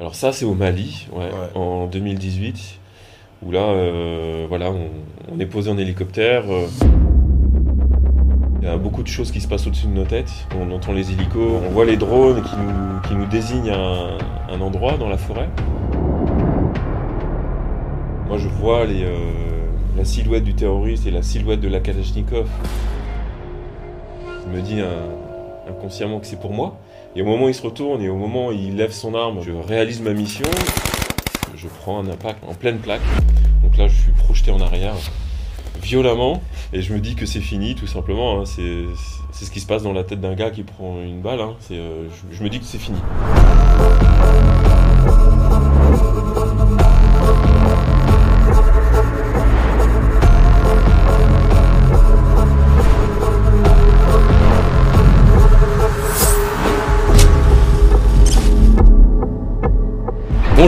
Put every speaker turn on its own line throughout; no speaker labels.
Alors ça, c'est au Mali, ouais,
Ouais.
en 2018, où là, euh, voilà, on, on est posé en hélicoptère. euh. Il y a beaucoup de choses qui se passent au-dessus de nos têtes. On entend les hélicos, on voit les drones qui nous, qui nous désignent un, un endroit dans la forêt. Moi, je vois les, euh, la silhouette du terroriste et la silhouette de la Kalachnikov. Je me dis euh, inconsciemment que c'est pour moi. Et au moment où il se retourne et au moment où il lève son arme, je réalise ma mission. Je prends un impact en pleine plaque. Donc là, je suis projeté en arrière violemment et je me dis que c'est fini tout simplement. hein. C'est ce qui se passe dans la tête d'un gars qui prend une balle. hein. Euh, je me dis que c'est fini.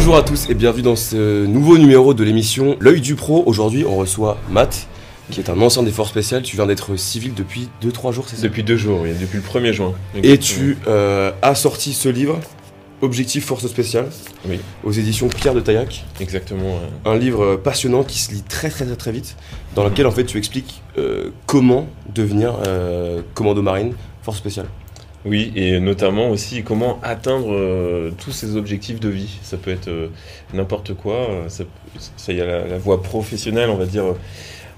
Bonjour à tous et bienvenue dans ce nouveau numéro de l'émission L'œil du pro. Aujourd'hui, on reçoit Matt, qui est un ancien des forces spéciales. Tu viens d'être civil depuis 2-3 jours, c'est ça?
Depuis deux jours, oui, depuis le 1er juin.
Et tu euh, as sorti ce livre, Objectif Force Spéciale,
Oui.
aux éditions Pierre de Taillac.
Exactement. ouais.
Un livre passionnant qui se lit très très très, très vite, dans lequel en fait tu expliques euh, comment devenir euh, commando marine, force spéciale.
Oui, et notamment aussi comment atteindre euh, tous ces objectifs de vie. Ça peut être euh, n'importe quoi. euh, Ça, y a la, voie professionnelle, on va dire,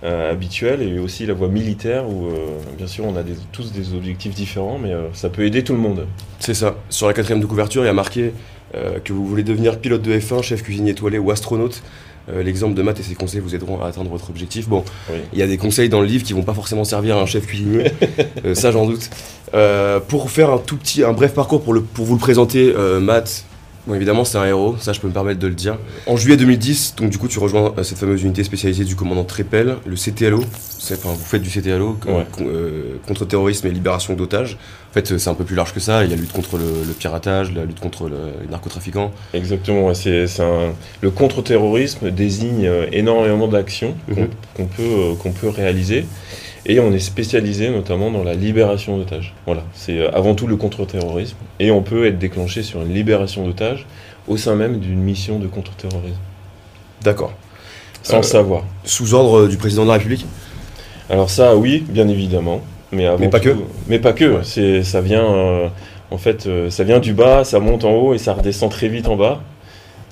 habituelle, et aussi la voie militaire, où bien sûr on a tous des objectifs différents, mais ça peut aider tout le monde.
C'est ça. Sur la quatrième de couverture, il y a marqué que vous voulez devenir pilote de F1, chef cuisinier étoilé ou astronaute. Euh, L'exemple de Matt et ses conseils vous aideront à atteindre votre objectif. Bon,
Oui.
il y a des conseils dans le livre qui vont pas forcément servir à un chef cuisinier, Euh, ça j'en doute. Euh, pour faire un tout petit, un bref parcours pour, le, pour vous le présenter, Matt, bon évidemment c'est un héros, ça je peux me permettre de le dire. En juillet 2010, donc du coup tu rejoins euh, cette fameuse unité spécialisée du commandant Trépel, le CTLO. Enfin, vous faites du CTLO, co-
Ouais.
con- euh, contre-terrorisme et libération d'otages. En fait, c'est un peu plus large que ça. Il y a la lutte contre le, le piratage, la lutte contre le- les narcotrafiquants.
Exactement, ouais, c'est c'est un- le contre-terrorisme désigne euh, énormément d'actions qu'on
Mhm.
qu'on peut, euh, qu'on peut réaliser. Et on est spécialisé notamment dans la libération d'otages. Voilà, c'est euh, avant tout le contre-terrorisme. Et on peut être déclenché sur une libération d'otages au sein même d'une mission de contre-terrorisme,
D'accord.
sans
Euh,
le savoir.
Sous ordre du président de la République?
Alors ça, oui, bien évidemment. Mais, avant
Mais pas
tout-
que.
Mais pas que.
Ouais.
C'est, ça vient, euh, en fait, euh, ça vient du bas, ça monte en haut et ça redescend très vite en bas.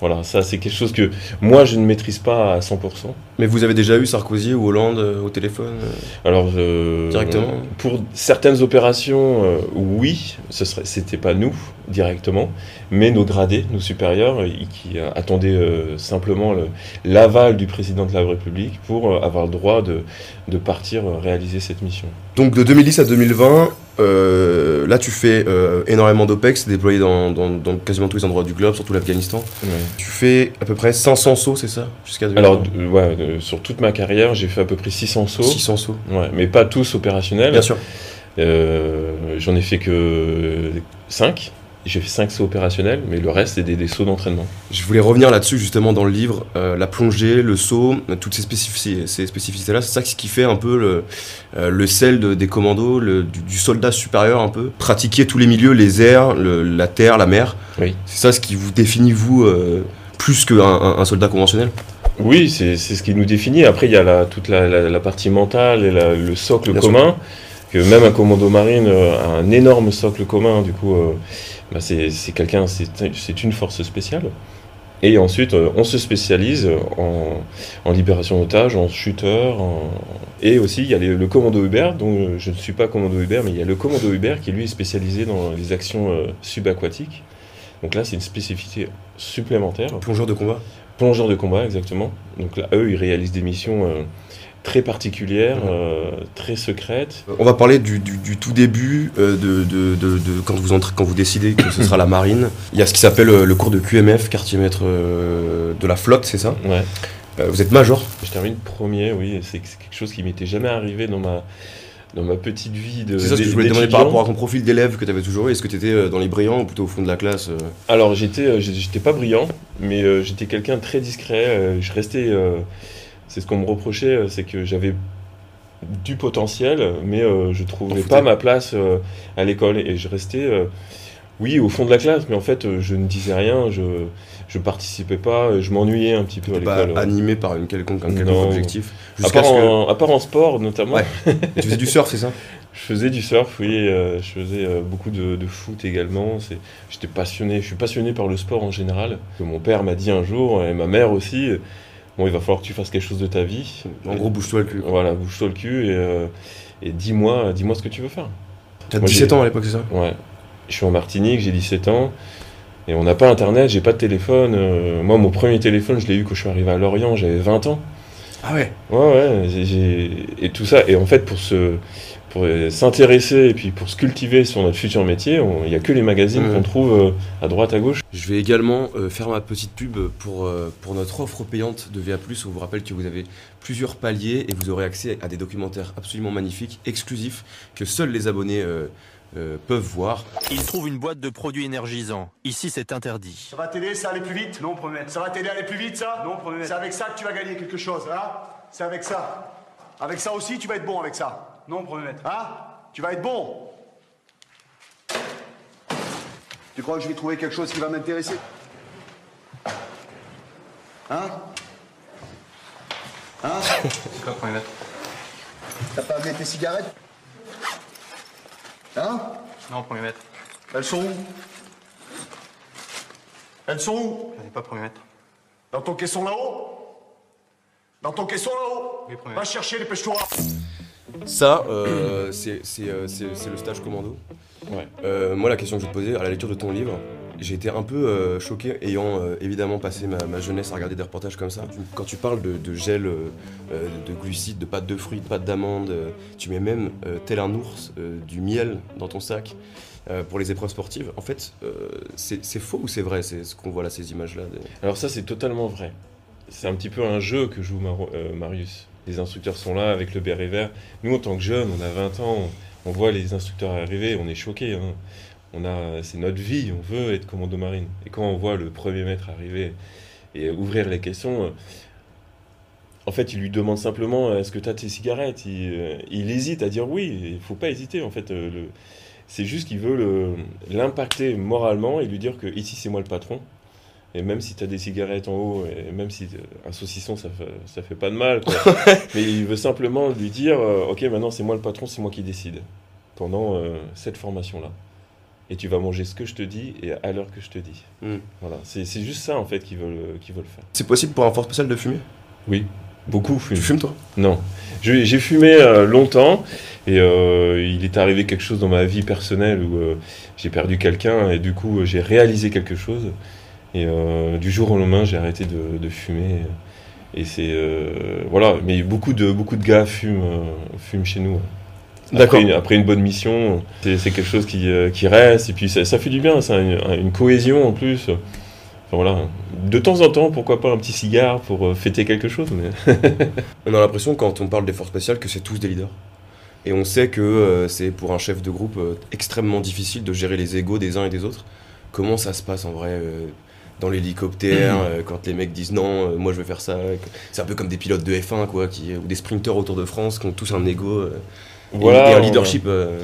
Voilà, ça c'est quelque chose que moi je ne maîtrise pas à 100%.
Mais vous avez déjà eu Sarkozy ou Hollande euh, au téléphone euh
Alors euh,
Directement
pour certaines opérations, oui, ce serait, c'était pas nous directement, mais nos gradés, nos supérieurs, qui attendaient simplement le- l'aval du président de la République pour avoir le droit de, de partir réaliser cette mission.
Donc de 2010 à 2020, euh, là tu fais euh, énormément d'OPEX, déployé dans, dans- dans quasiment tous les endroits du globe, surtout l'Afghanistan. Tu fais à peu près 500 sauts, c'est ça Jusqu'à 2020
Alors, ouais, euh, sur toute ma carrière, j'ai fait à peu près 600 sauts.
600 sauts.
Ouais, mais pas tous opérationnels.
Bien sûr.
Euh, J'en ai fait que 5. J'ai fait 5 sauts opérationnels, mais le reste, c'est des, des sauts d'entraînement.
Je voulais revenir là-dessus justement dans le livre, euh, la plongée, le saut, toutes ces, spécifici- ces spécificités-là, c'est ça qui fait un peu le, euh, le sel de- des commandos, le- du, du soldat supérieur un peu. Pratiquer tous les milieux, les airs, le- la terre, la mer.
Oui.
C'est ça ce qui vous définit vous euh, plus qu'un un, un soldat conventionnel?
Oui, c'est c'est ce qui nous définit. Après, il y a la, toute la, la- la partie mentale et le socle
Bien sûr.
commun. Que même un commando marine a un énorme socle commun. Du coup, bah, c'est c'est quelqu'un, c'est c'est une force spéciale. Et ensuite, euh, on se spécialise en, en libération d'otages, en shooter. en- Et aussi, il y a les- le commando dont euh, je ne suis pas commando Hubert, mais il y a le commando Hubert qui lui est spécialisé dans les actions euh, subaquatiques. Donc là, c'est une spécificité supplémentaire.
Plongeur de combat.
Plongeurs de combat, exactement. Donc là, eux, ils réalisent des missions euh, très particulières,
Mhm.
euh, très secrètes.
On va parler du, du- du tout début, euh, de, de- de- de- quand, vous entrez, quand vous décidez que ce sera la marine. Il y a ce qui s'appelle euh, le cours de QMF, quartier maître euh, de la flotte, c'est ça?
Ouais.
Vous êtes major?
Je termine premier, oui. C'est quelque chose qui m'était jamais arrivé dans ma, dans ma petite vie de.
C'est ça ce que je voulais te demander par rapport à ton profil d'élève que tu avais toujours eu. Est-ce que tu étais dans les brillants ou plutôt au fond de la classe
Alors, j'étais j'étais pas brillant, mais j'étais quelqu'un de très discret. je restais. C'est ce qu'on me reprochait, euh, c'est que j'avais du potentiel, mais euh, je trouvais pas ma place euh, à l'école. Et je restais. euh, Oui, au fond de la classe, mais en fait, je ne disais rien, je je participais pas, je m'ennuyais un petit peu à
pas
l'école. ouais.
animé par une quelconque, un quelconque
Non.
objectif.
À part,
que.
en, à part en sport, notamment.
Ouais. tu faisais du surf, c'est ça?
Je faisais du surf, oui, je faisais beaucoup de, de foot également. J'étais passionné, je suis passionné par le sport en général. Mon père m'a dit un jour, et ma mère aussi, bon, il va falloir que tu fasses quelque chose de ta vie.
En gros, bouge-toi le cul.
Voilà, bouge-toi le cul et, euh, et dis-moi dis-moi ce que tu veux faire.
T'as
Moi,
17
j'ai-
ans à l'époque, c'est ça?
Ouais. Je suis en Martinique, j'ai 17 ans. Et on n'a pas internet, j'ai pas de téléphone. euh, moi, mon premier téléphone, je l'ai eu quand je suis arrivé à Lorient, j'avais 20 ans.
Ah ouais?
Ouais, ouais, et tout ça. Et en fait, pour se, pour s'intéresser et puis pour se cultiver sur notre futur métier, il n'y a que les magazines qu'on trouve euh, à droite, à gauche.
Je vais également euh, faire ma petite pub pour, euh, pour notre offre payante de VA+. On vous rappelle que vous avez plusieurs paliers et vous aurez accès à des documentaires absolument magnifiques, exclusifs, que seuls les abonnés euh, euh, peuvent voir.
Il trouve une boîte de produits énergisants. Ici, c'est interdit.
Ça va t'aider, ça, aller plus vite?
Non, maître.
Ça va t'aider à aller plus vite, ça?
Non, maître.
C'est avec ça que tu vas gagner quelque chose, hein? C'est avec ça. Avec ça aussi, tu vas être bon avec ça.
Non, premier maître.
Hein? Tu vas être bon. Tu crois que je vais trouver quelque chose qui va m'intéresser? Hein? Hein?
C'est quoi, premier maître
T'as pas amené tes cigarettes? Hein?
Non, premier maître.
Elles sont où? Elles sont où?
J'en ai pas, premier maître.
Dans ton caisson là-haut? Dans ton caisson là-haut?
Oui.
Va chercher, dépêche-toi
Ça, euh, c'est euh, c'est- le stage commando.
Ouais.
Euh, moi, la question que je vais te poser, à la lecture de ton livre, j'ai été un peu euh, choqué, ayant euh, évidemment passé ma, ma jeunesse à regarder des reportages comme ça. Quand tu parles de, de gel, euh, de glucides, de pâte de fruits, de pâte d'amande, euh, tu mets même, tel un ours, du miel dans ton sac pour les épreuves sportives. En fait, c'est faux ou c'est vrai? C'est ce qu'on voit là, ces images-là des-
Alors ça, c'est totalement vrai. C'est un petit peu un jeu que joue Marius. Les instructeurs sont là avec le béret vert. Nous, en tant que jeunes, on a 20 ans, on, voit les instructeurs arriver, on est choqués. hein. On a, c'est notre vie, on veut être commando marine. Et quand on voit le premier maître arriver et ouvrir les questions, euh, en fait, il lui demande simplement euh, est-ce que tu as tes cigarettes? Il, euh, il hésite à dire oui. Il faut pas hésiter. En fait, c'est juste qu'il veut l'impacter moralement et lui dire que ici c'est moi le patron. Et même si tu as des cigarettes en haut, et même si euh, un saucisson ça fait, ça fait pas de mal, quoi. mais il veut simplement lui dire euh, ok maintenant c'est moi le patron, c'est moi qui décide pendant euh, cette formation là. Et tu vas manger ce que je te dis et à l'heure que je te dis.
Hmm.
Voilà, c'est juste ça en fait qu'ils veulent, qu'ils veulent faire.
C'est possible pour un fort spécial de fumer?
Oui, beaucoup
Tu
fument.
fumes toi?
Non. J'ai fumé euh, longtemps et euh, il est arrivé quelque chose dans ma vie personnelle où euh, j'ai perdu quelqu'un et du coup euh, j'ai réalisé quelque chose. Et euh, du jour au lendemain, j'ai arrêté de, de fumer. Et c'est. euh, voilà, mais beaucoup de, beaucoup de gars fument, euh, fument chez nous.
D'accord.
Après une, après une bonne mission, c'est quelque chose qui, qui reste et puis ça, ça fait du bien, ça a une, une cohésion en plus. Enfin, voilà. De temps en temps, pourquoi pas un petit cigare pour fêter quelque chose, mais.
On a l'impression quand on parle des forces spéciales que c'est tous des leaders. Et on sait que euh, c'est pour un chef de groupe euh, extrêmement difficile de gérer les égaux des uns et des autres. Comment ça se passe en vrai euh, dans l'hélicoptère euh, quand les mecs disent non, euh, moi je veux faire ça. C'est un peu comme des pilotes de F1 quoi, qui, ou des sprinteurs autour de France qui ont tous un ego euh, et-
Voilà,
et un
on-
leadership. euh,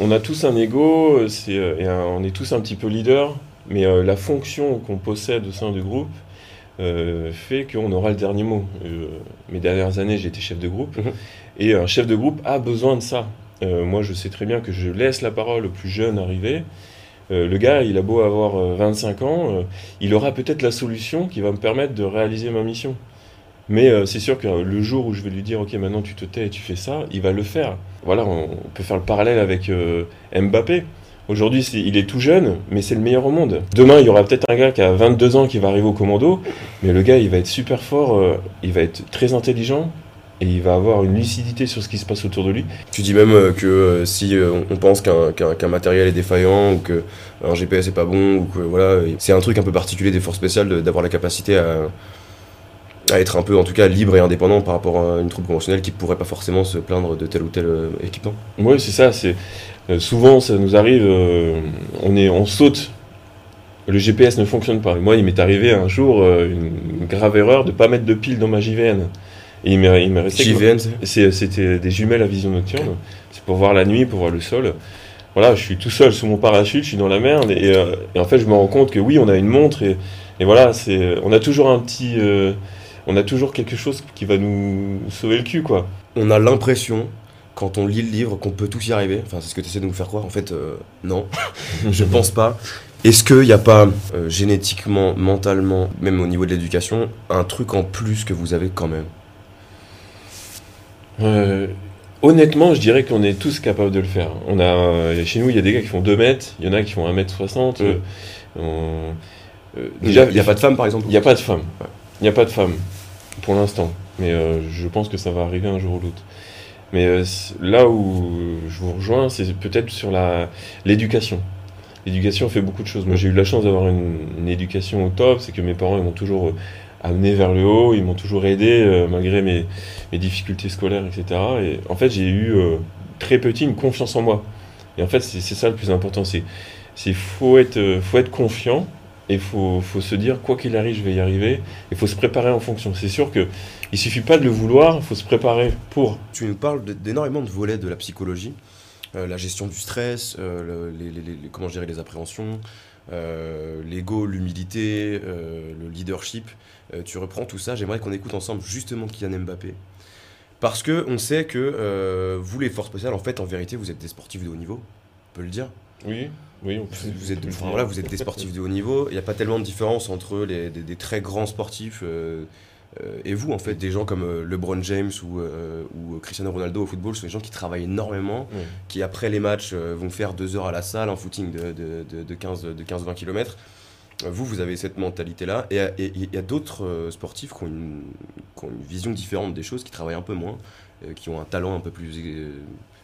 On a tous un ego, et un- on est tous un petit peu leader, mais euh, la fonction qu'on possède au sein du groupe euh, fait qu'on aura le dernier mot. Mes dernières années, j'ai été chef de groupe,
Mhm.
et un chef de groupe a besoin de ça. Moi, je sais très bien que je laisse la parole au plus jeune arriver. Euh, le gars, il a beau avoir euh, 25 ans, euh, il aura peut-être la solution qui va me permettre de réaliser ma mission. Mais euh, c'est sûr que le jour où je vais lui dire, ok, maintenant tu te tais et tu fais ça, il va le faire. Voilà, on, on peut faire le parallèle avec Mbappé. Aujourd'hui, il est tout jeune, mais c'est le meilleur au monde. Demain, il y aura peut-être un gars qui a 22 ans qui va arriver au commando, mais le gars, il va être super fort, il va être très intelligent, et il va avoir une lucidité sur ce qui se passe autour de lui.
Tu dis même euh, que euh, si euh, on pense qu'un qu'un- qu'un matériel est défaillant ou que un GPS est pas bon ou que voilà, c'est un truc un peu particulier des forces spéciales d'avoir la capacité à, à être un peu en tout cas libre et indépendant par rapport à une troupe conventionnelle qui pourrait pas forcément se plaindre de tel ou tel équipement.
Oui, c'est ça. C'est souvent ça nous arrive. on est, on saute. Le GPS ne fonctionne pas. Moi, il m'est arrivé un jour une, une grave erreur de pas mettre de pile dans ma JVN. Et il m'est il m'est resté.
JVN, c'est
C'est- C'était des jumelles à vision nocturne. C'est pour voir la nuit, pour voir le sol. voilà, je suis tout seul sous mon parachute, je suis dans la merde, et, euh, et en fait, je me rends compte que oui, on a une montre, et, et voilà, c'est, on a toujours un petit, euh, on a toujours quelque chose qui va nous sauver le cul, quoi.
On a l'impression, quand on lit le livre, qu'on peut tous y arriver. Enfin, c'est ce que tu essaies de nous faire croire. En fait, euh, non, je pense pas. Est-ce qu'il n'y a pas, euh, génétiquement, mentalement, même au niveau de l'éducation, un truc en plus que vous avez quand même?
Euh, honnêtement, je dirais qu'on est tous capables de le faire. On a, euh, chez nous, il y a des gars qui font 2 mètres, il y en a qui font 1 mètre 60.
Mm.
euh, on-
Déjà, il n'y a pas de femme, par exemple
Il n'y a pas? de femme. Il n'y a pas de femme pour l'instant. Mais je pense que ça va arriver un jour ou l'autre. Mais là où je vous rejoins, c'est peut-être sur l'éducation. L'éducation fait beaucoup de choses. Moi, j'ai eu la chance d'avoir une, une éducation au top. C'est que mes parents ils m'ont toujours amené vers le haut. Ils m'ont toujours aidé euh, malgré mes, difficultés scolaires, etc. Et en fait, j'ai eu euh, très petit une confiance en moi. Et en fait, c'est ça le plus important. C'est c'est faut être euh, faut être confiant et faut, faut se dire, quoi qu'il arrive, je vais y arriver. Il faut se préparer en fonction. C'est sûr que il suffit pas de le vouloir, faut se préparer pour.
Tu nous parles d'énormément de volets de la psychologie, la gestion du stress, le- les, comment gérer les appréhensions, l'ego, l'humilité, le leadership. Euh, tu reprends tout ça. J'aimerais qu'on écoute ensemble justement Kylian Mbappé. Parce que on sait que euh, vous, les forces spéciales, en fait, en vérité, vous êtes des sportifs de haut niveau. On peut le dire.
Oui, oui, on peut-
Vous, êtes, enfin,
dire.
voilà, vous êtes des sportifs de haut niveau. Il n'y a pas tellement de différence entre les, des, des très grands sportifs euh, euh, et vous, en fait. Des gens comme LeBron James ou, ou Cristiano Ronaldo au football sont des gens qui travaillent énormément,
Oui.
qui après les matchs vont faire deux heures à la salle en footing de, de, de, de 15 de 15-20 km. Vous, vous avez cette mentalité-là. Et il y a d'autres euh, sportifs qui ont, une, qui ont une vision différente des choses, qui travaillent un peu moins, euh, qui ont un talent un peu plus euh,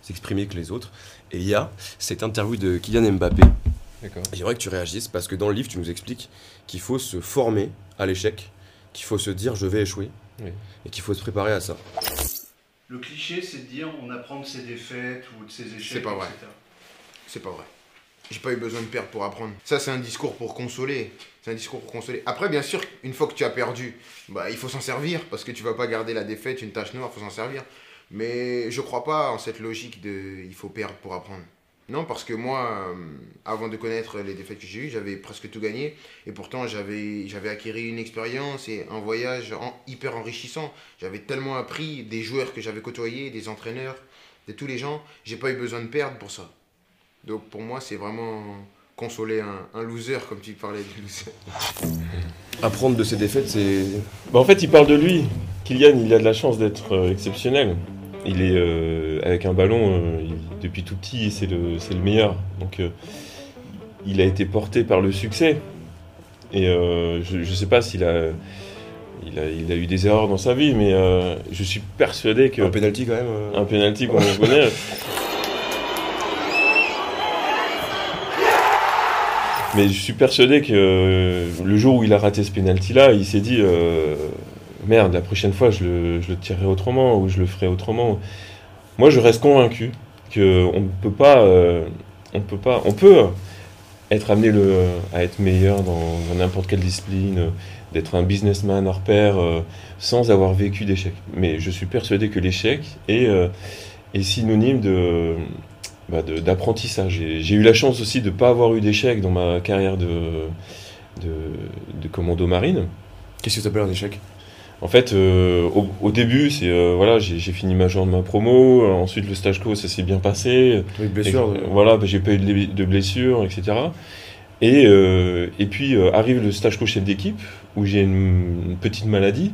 s'exprimer que les autres. Et il y a cette interview de Kylian Mbappé.
D'accord.
J'aimerais que tu réagisses parce que dans le livre, tu nous expliques qu'il faut se former à l'échec, qu'il faut se dire je vais échouer
Oui.
et qu'il faut se préparer à ça.
Le cliché, c'est de dire on apprend de ses défaites ou de ses échecs.
C'est pas vrai. C'est pas vrai. J'ai pas eu besoin de perdre pour apprendre. Ça, c'est un discours pour consoler. C'est un discours pour consoler. Après, bien sûr, une fois que tu as perdu, bah, il faut s'en servir parce que tu vas pas garder la défaite, une tache noire, faut s'en servir. Mais je crois pas en cette logique de il faut perdre pour apprendre. Non, parce que moi, euh, avant de connaître les défaites que j'ai eues, j'avais presque tout gagné. Et pourtant, j'avais acquis une expérience et un voyage hyper enrichissant. J'avais tellement appris des joueurs que j'avais côtoyés, des entraîneurs, de tous les gens. J'ai pas eu besoin de perdre pour ça. Donc pour moi, c'est vraiment consoler un, un loser, comme tu parlais de loser.
Apprendre de ses défaites, c'est.
Bah, en fait, il parle de lui. Kylian, il a de la chance d'être euh, exceptionnel. Il est euh, avec un ballon euh, il- depuis tout petit, c'est le, c'est le meilleur. Donc, euh, il a été porté par le succès. Et euh, je ne sais pas s'il a, il a, il a eu des erreurs dans sa vie, mais euh, je suis persuadé que
Un penalty quand même. euh,
un penalty qu'on connaît. Mais je suis persuadé que euh, le jour où il a raté ce penalty-là, il s'est dit euh, merde, la prochaine fois je le, tirerai autrement ou je le ferai autrement. Moi, je reste convaincu que on ne peut pas, euh, peut pas, on peut être amené à être meilleur dans n'importe quelle discipline, d'être un businessman hors pair sans avoir vécu d'échec. Mais je suis persuadé que l'échec est, est synonyme de bah, d'apprentissage. J'ai eu la chance aussi de ne pas avoir eu d'échec dans ma carrière de, de, de commando marine.
Qu'est-ce que tu appelles un échec?
En fait, euh, au, au début, c'est euh, voilà, j'ai fini ma journée de ma promo. euh, ensuite, le stage co, ça s'est bien passé.
Avec blessure
Et,
de-
euh, Voilà, bah, j'ai pas eu de, blessures, etc. Et, euh, et puis arrive le stage co chef d'équipe où j'ai une, une petite maladie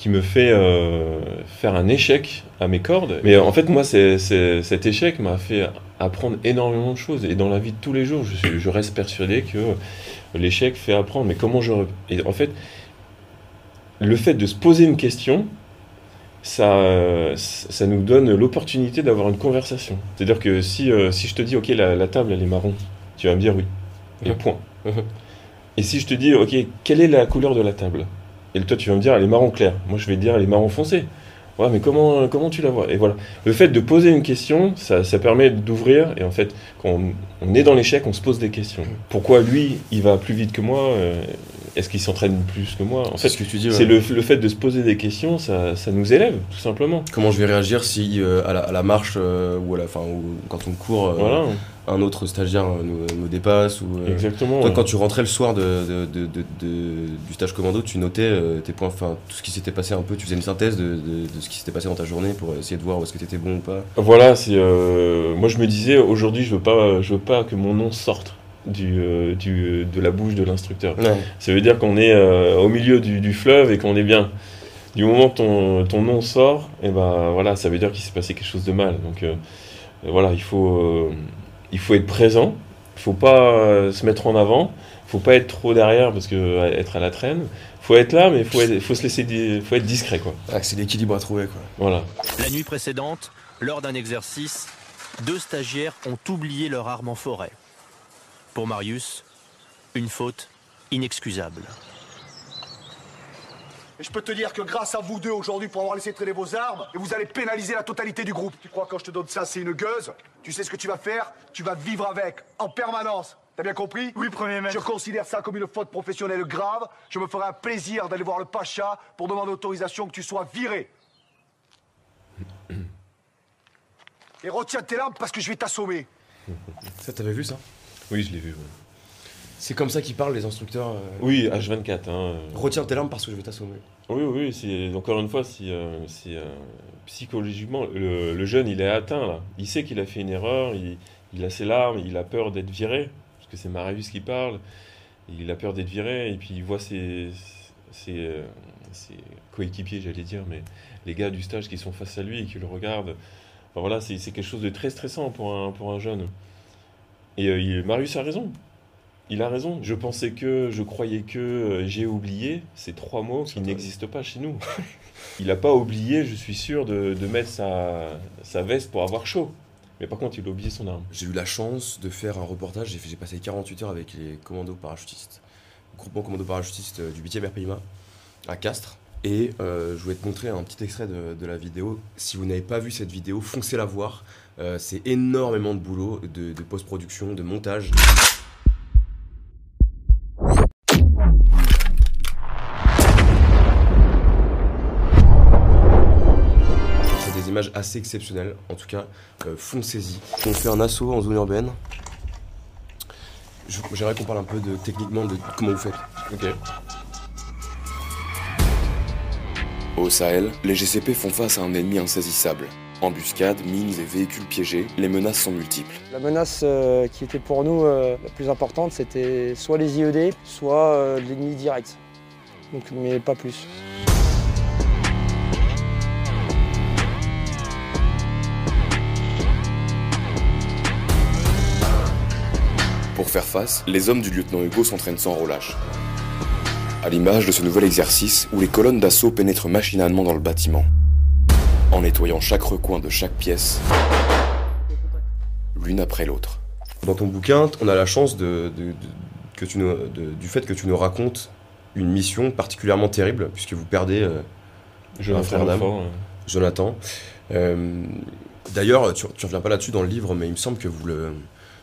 qui me fait euh, faire un échec à mes cordes. Mais en fait, moi, c'est, c'est- cet échec m'a fait apprendre énormément de choses. Et dans la vie de tous les jours, je, suis- je reste persuadé que l'échec fait apprendre. Mais comment je... Et en fait, le fait de se poser une question, ça, ça nous donne l'opportunité d'avoir une conversation. C'est-à-dire que si, euh, si je te dis, ok, la, la table, elle est marron, tu vas me dire oui. Et
Mhm.
point. Et si je te dis, ok, quelle est la couleur de la table? Et toi, tu vas me dire, elle est marron clair. Moi, je vais te dire, elle est marron foncé. Ouais, mais comment, comment tu la vois? Et voilà. Le fait de poser une question, ça, ça permet d'ouvrir. Et en fait, quand on, on est dans l'échec, on se pose des questions. Pourquoi lui, il va plus vite que moi? Euh, Est-ce qu'il s'entraîne plus que moi? En
C'est
fait,
ce que tu dis. ouais.
c'est le, le fait de se poser des questions, ça, ça nous élève, tout simplement.
Comment je vais réagir si euh, à, la, à la marche euh, ou à la fin ou quand on court, euh,
Voilà.
Un autre stagiaire nous, nous dépasse ou. euh,
Exactement.
Toi, quand tu rentrais le soir de, du stage commando, tu notais euh, tes points, enfin tout ce qui s'était passé un peu, tu faisais une synthèse de, ce qui s'était passé dans ta journée pour essayer de voir où est-ce que tu étais bon ou pas?
Voilà, c'est. euh, moi, je me disais, aujourd'hui, je veux pas, je veux pas que mon nom sorte du, euh, du, de la bouche de l'instructeur.
Ouais.
Ça veut dire qu'on est euh, au milieu du, du fleuve et qu'on est bien. Du moment que ton, ton nom sort, et ben voilà, ça veut dire qu'il s'est passé quelque chose de mal. Donc euh, voilà, il faut, il faut être présent. Il faut pas euh, se mettre en avant. Il faut pas être trop derrière parce que euh, être à la traîne. Il faut être là, mais il faut, être- faut se laisser, faut être discret quoi.
Ah, c'est l'équilibre à trouver quoi.
Voilà.
La nuit précédente, lors d'un exercice, deux stagiaires ont oublié leur arme en forêt. Pour Marius, une faute inexcusable.
Et je peux te dire que grâce à vous deux aujourd'hui pour avoir laissé traîner vos armes, et vous allez pénaliser la totalité du groupe. Tu crois que quand je te donne ça, c'est une gueuse? Tu sais ce que tu vas faire? Tu vas vivre avec, en permanence. T'as bien compris?
Oui, premier maître.
Je considère ça comme une faute professionnelle grave. Je me ferai un plaisir d'aller voir le Pacha pour demander autorisation que tu sois viré. Et retiens tes larmes parce que je vais t'assommer.
Ça, t'avais vu ça?
Oui, je l'ai vu. ouais.
C'est comme ça qu'ils parlent les instructeurs. euh,
Oui, H24. Hein.
Retiens tes larmes parce que je vais t'assommer.
Oui, oui, c'est encore une fois, si, euh, si, euh, psychologiquement, le, le jeune, il est atteint là. Il sait qu'il a fait une erreur, il, il a ses larmes, il a peur d'être viré, parce que c'est Marius qui parle. Il a peur d'être viré, et puis il voit ses, ses, euh, ses coéquipiers, j'allais dire, mais les gars du stage qui sont face à lui et qui le regardent. Enfin, voilà, c'est c'est quelque chose de très stressant pour un, pour un jeune. Et euh, il- Marius a raison. Il a raison. Je pensais que, je croyais que, euh, j'ai oublié ces trois mots qui n'existent pas chez nous. Il n'a pas oublié, je suis sûr, de, de mettre sa, sa veste pour avoir chaud. Mais par contre, il a oublié son arme.
J'ai eu la chance de faire un reportage, j'ai passé 48 heures avec les commandos parachutistes, groupement commando parachutistes euh, du 8e RPIMA à Castres. Et euh, je voulais te montrer un petit extrait de, de la vidéo. Si vous n'avez pas vu cette vidéo, foncez la voir. Euh, c'est énormément de boulot, de, de post-production, de montage. Assez exceptionnelles. En tout cas, euh, foncez-y. On fait un assaut en zone urbaine. Je- J'aimerais qu'on parle un peu de techniquement de comment vous faites.
Ok.
Au Sahel, les GCP font face à un ennemi insaisissable. Embuscades, mines et véhicules piégés, les menaces sont multiples.
La menace euh, qui était pour nous euh, la plus importante, c'était soit les IED, soit euh, l'ennemi direct. Donc, mais pas plus.
Pour faire face, les hommes du lieutenant Hugo s'entraînent sans relâche. À l'image de ce nouvel exercice où les colonnes d'assaut pénètrent machinalement dans le bâtiment, en nettoyant chaque recoin de chaque pièce, l'une après l'autre.
Dans ton bouquin, on a la chance de, de- de- que tu nous- de- du fait que tu nous racontes une mission particulièrement terrible, puisque vous perdez euh,
Jonathan
Un frère d'âme.
Montfort,
Jonathan. Euh, D'ailleurs, tu, tu reviens pas là-dessus dans le livre, mais il me semble que vous, le,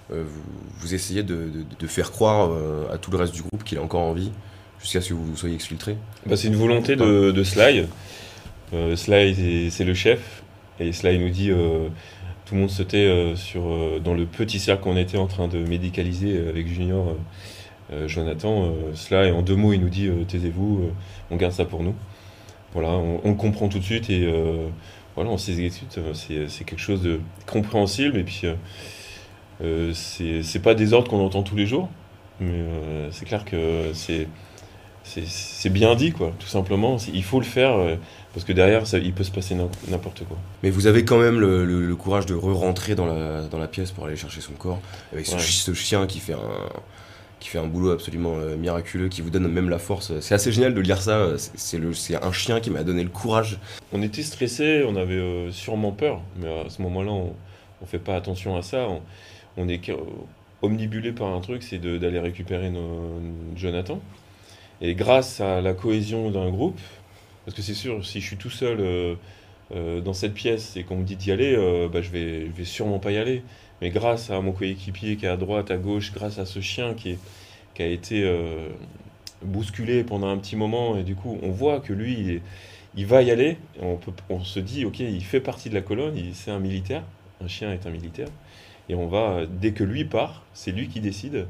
vous, vous essayez de, de- de faire croire euh, à tout le reste du groupe qu'il est encore en vie, jusqu'à ce que vous soyez exfiltré.
Bah, c'est une volonté de, de Sly. Euh, Sly, c'est- le chef. Et Sly nous dit euh, tout le monde se tait euh, sur, euh, dans le petit cercle qu'on était en train de médicaliser euh, avec Junior, euh, euh, Jonathan. Euh, Sly, en deux mots, il nous dit euh, taisez-vous, euh, on garde ça pour nous. Voilà, on, on le comprend tout de suite et euh, voilà, on s'exécute. Euh, C'est c'est quelque chose de compréhensible et puis euh, c'est pas des ordres qu'on entend tous les jours, mais euh, c'est clair que c'est bien dit, quoi, tout simplement. Il faut le faire euh, parce que derrière, ça, il peut se passer n'im- n'importe quoi.
Mais vous avez quand même le, le- le courage de re-rentrer dans la, dans la pièce pour aller chercher son corps, avec ce,
Ouais.
ce chien qui fait un qui fait un boulot absolument euh, miraculeux, qui vous donne même la force. C'est assez génial de lire ça. C'est- un chien qui m'a donné le courage.
On était stressé, on avait sûrement peur, mais à ce moment-là, on ne fait pas attention à ça. On, on est qu'à- omnibulé par un truc, c'est d'aller récupérer nos, Jonathan. Et grâce à la cohésion d'un groupe, parce que c'est sûr, si je suis tout seul euh, euh, dans cette pièce et qu'on me dit d'y aller, euh, bah, je vais, vais sûrement pas y aller. Mais grâce à mon coéquipier qui est à droite, à gauche, grâce à ce chien qui, a été euh, bousculé pendant un petit moment, et du coup, on voit que lui, il, va y aller. On, on se dit, ok, il fait partie de la colonne, c'est un militaire, un chien est un militaire. Et on va, dès que lui part, c'est lui qui décide,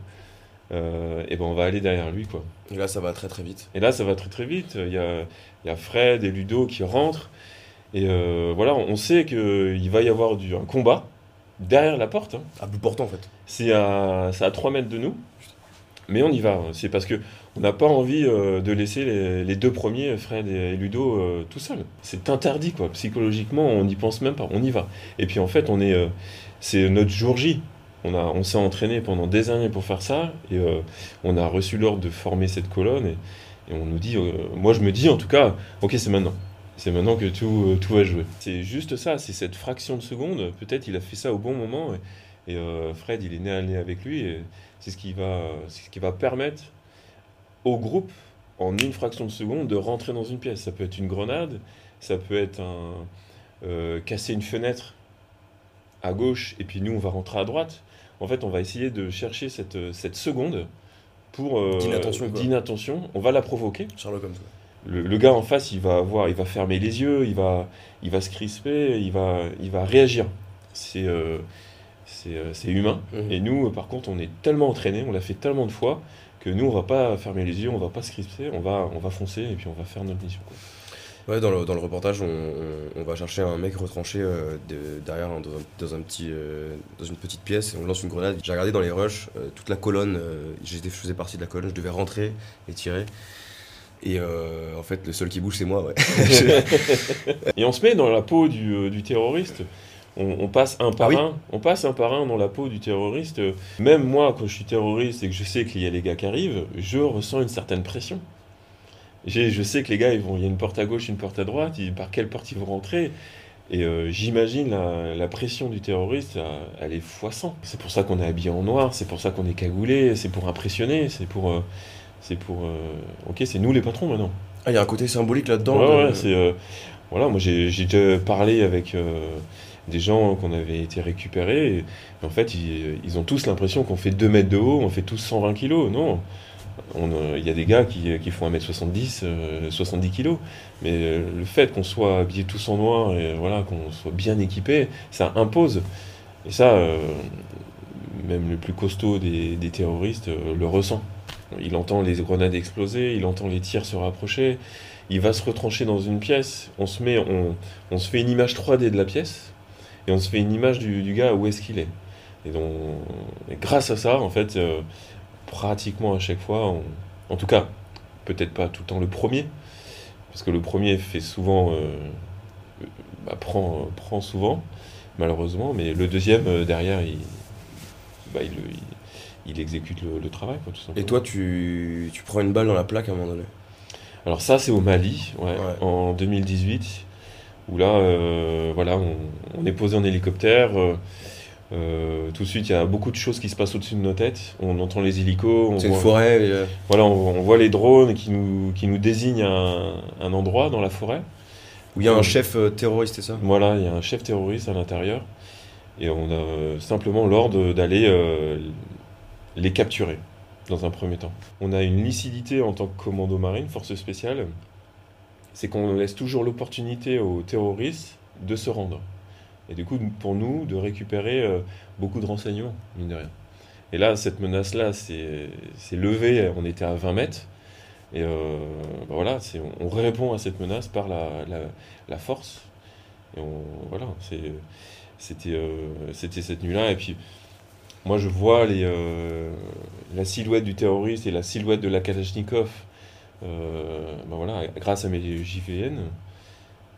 euh, et ben on va aller derrière lui, quoi.
Et là, ça va très très vite.
Et là, ça va très très vite. Il y a, il y a Fred et Ludo qui rentrent. Et euh, voilà, on sait qu'il va y avoir du, un combat derrière la porte. hein.
À bout portant, en fait.
C'est à, c'est à 3 mètres de nous. Mais on y va. C'est parce que on n'a pas envie euh, de laisser les, deux premiers, Fred et Ludo, euh, tout seuls. C'est interdit, quoi. Psychologiquement, on n'y pense même pas. On y va. Et puis en fait, on est, euh, c'est notre jour J. On, on s'est entraîné pendant des années pour faire ça. Et on a reçu l'ordre de former cette colonne. Et, on nous dit, moi je me dis en tout cas, ok, c'est maintenant. C'est maintenant que tout, tout va jouer. C'est juste ça, c'est cette fraction de seconde. Peut-être il a fait ça au bon moment. Et, Fred, il est né à nez avec lui. C'est ce qui va, ce qui va permettre au groupe, en une fraction de seconde, de rentrer dans une pièce. Ça peut être une grenade, ça peut être un, euh, casser une fenêtre à gauche, et puis nous, on va rentrer à droite. En fait, on va essayer de chercher cette, cette seconde pour euh,
D'inattention,
d'inattention. On va la provoquer.
Sherlock Holmes.
Le, le gars en face, il va avoir, il va fermer les yeux, il va, il va se crisper, il va, il va réagir. C'est, euh, c'est, euh, c'est humain.
Mhm.
Et nous, par contre, on est tellement entraînés, on l'a fait tellement de fois que nous, on va pas fermer les yeux, on va pas se crisper, on va, on va foncer et puis on va faire notre mission. quoi.
Ouais, dans le, dans le reportage, on, on- on va chercher un mec retranché euh, de- derrière dans, un, dans un petit, euh, dans une petite pièce et on lance une grenade. J'ai regardé dans les rushs, euh, toute la colonne, je faisais partie de la colonne, je devais rentrer et tirer. Et en fait, le seul qui bouge, c'est moi, ouais.
Et on se met dans la peau du, du terroriste. On, on passe un par
Ah oui
un, on passe un par un dans la peau du terroriste. Même moi, quand je suis terroriste et que je sais qu'il y a les gars qui arrivent, je ressens une certaine pression. Je sais que les gars, ils vont, il y a une porte à gauche, une porte à droite, ils- par quelle porte ils vont rentrer? Et euh, j'imagine la, la pression du terroriste, euh, elle est fois 100. C'est pour ça qu'on est habillé en noir, c'est pour ça qu'on est cagoulé, c'est pour impressionner, c'est pour... euh, c'est pour... euh, ok, c'est nous les patrons maintenant.
Ah, il y a un côté symbolique là-dedans.
Ouais,
de-
ouais, c'est voilà, moi j'ai déjà parlé avec des gens qu'on avait été récupérés. En fait, ils, ont tous l'impression qu'on fait 2 mètres de haut, on fait tous 120 kilos. Non, On, euh, il y a des gars qui, qui font 1m70, euh, 70 kilos. Mais euh, le fait qu'on soit habillés tous en noir et voilà, qu'on soit bien équipés, ça impose. Et ça, euh, même le plus costaud des, terroristes euh, le ressent. Il entend les grenades exploser, il entend les tirs se rapprocher, il va se retrancher dans une pièce, on se, met, on se fait une image 3D de la pièce, et on se fait une image du, du gars où est-ce qu'il est. Et donc, et grâce à ça, en fait, euh, pratiquement à chaque fois, on- en tout cas, peut-être pas tout le temps le premier, parce que le premier fait souvent, euh, bah, prend, prend souvent, malheureusement, mais le deuxième, euh, derrière, il, bah, il, il- il exécute le, le travail, quoi, tout simplement.
Et toi, tu, tu prends une balle dans la plaque à un moment donné?
Alors ça, c'est au Mali, ouais,
Ouais.
en 2018, où là, euh, voilà, on, on est posé en hélicoptère. euh, euh, tout de suite, il y a beaucoup de choses qui se passent au-dessus de nos têtes. On entend les hélicos, on
C'est une
voit,
forêt. et,
voilà, on, on voit les drones qui nous, qui nous désignent un, un endroit dans la forêt.
où il y a un chef terroriste, c'est ça?
Voilà, il y a un chef terroriste à l'intérieur. Et on a simplement l'ordre d'aller euh, les capturer dans un premier temps. On a une lucidité en tant que commando marine, force spéciale, c'est qu'on laisse toujours l'opportunité aux terroristes de se rendre. Et du coup, pour nous, de récupérer euh, beaucoup de renseignements, mine de rien. Et là, cette menace-là s'est levée, on était à 20 mètres. Et euh, bah voilà, c'est- on, on répond à cette menace par la, force. Et voilà, c'est- c'était euh, c'était cette nuit-là. Et puis, moi, je vois la silhouette du terroriste et la silhouette de la Kalachnikov, ben voilà, grâce à mes JVN.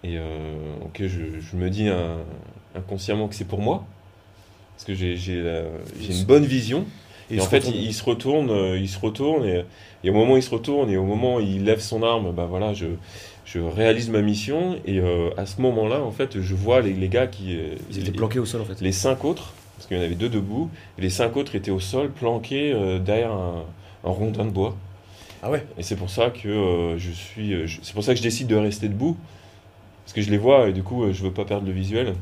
Et euh, ok, je, je me dis inconsciemment que c'est pour moi, parce que j'ai une bonne vision. Et, en fait, il, il se retourne, euh, il se retourne, et, et au moment où il se retourne, et au moment où il lève son arme, bah voilà, je, je réalise ma mission, et euh, à ce moment-là, en fait, je vois les, les gars qui... euh,
Ils étaient
les-
planqués au sol en fait.
les cinq autres, parce qu'il y en avait deux debout, et les cinq autres étaient au sol, planqués euh, derrière un, un rondin de bois.
Ah ouais
Et c'est pour ça que euh, je suis, euh, je- c'est pour ça que je décide de rester debout, parce que je les vois et du coup euh, je veux pas perdre le visuel.